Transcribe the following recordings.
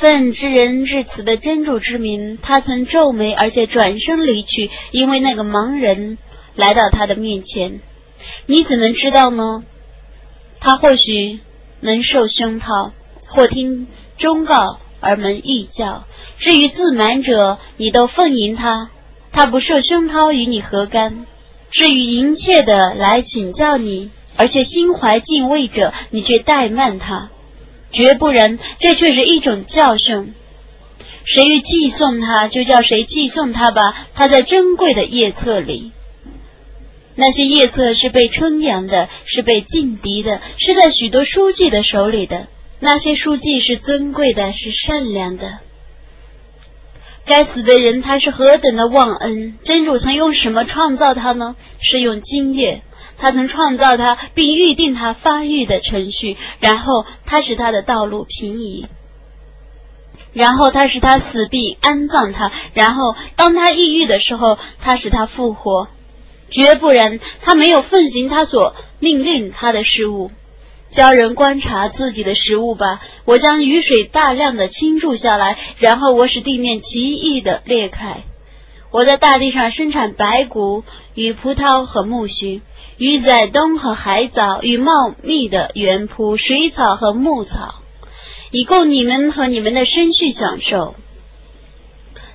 奉知人至此的真主之名，他曾皱眉，而且转身离去，因为那个盲人来到他的面前。你怎能知道呢？他或许能受熏陶，或听忠告而门异教。至于自满者，你都奉迎他，他不受熏陶与你何干？至于淫切的来请教你，而且心怀敬畏者，你却怠慢他，绝不然，这却是一种教训。谁欲寄送他，就叫谁寄送他吧。他在珍贵的夜册里。那些夜册是被称扬的，是被劲敌的，是在许多书记的手里的。那些书记是尊贵的，是善良的。该死的人，他是何等的忘恩！真主曾用什么创造他呢？是用精液。他曾创造他，并预定他发育的程序，然后他使他的道路平移，然后他使他死并安葬他，然后当他抑郁的时候，他使他复活。绝不然，他没有奉行他所命令他的事物。教人观察自己的食物吧。我将雨水大量的倾注下来，然后我使地面奇异的裂开。我在大地上生产白骨与葡萄和苜蓿，与仔冬和海藻与茂密的原铺水草和牧草，以供你们和你们的生畜享受。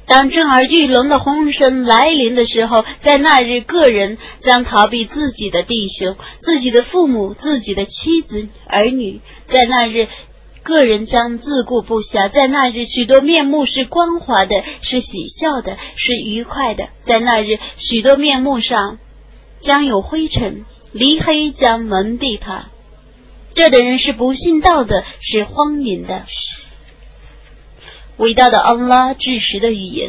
当震耳欲聋的轰声来临的时候，在那日，个人将逃避自己的弟兄、自己的父母、自己的妻子、儿女；在那日，个人将自顾不暇；在那日，许多面目是光滑的，是喜笑的，是愉快的；在那日，许多面目上将有灰尘，离黑将蒙蔽他。这等人是不信道的，是荒淫的。伟大的安拉，至实的语言。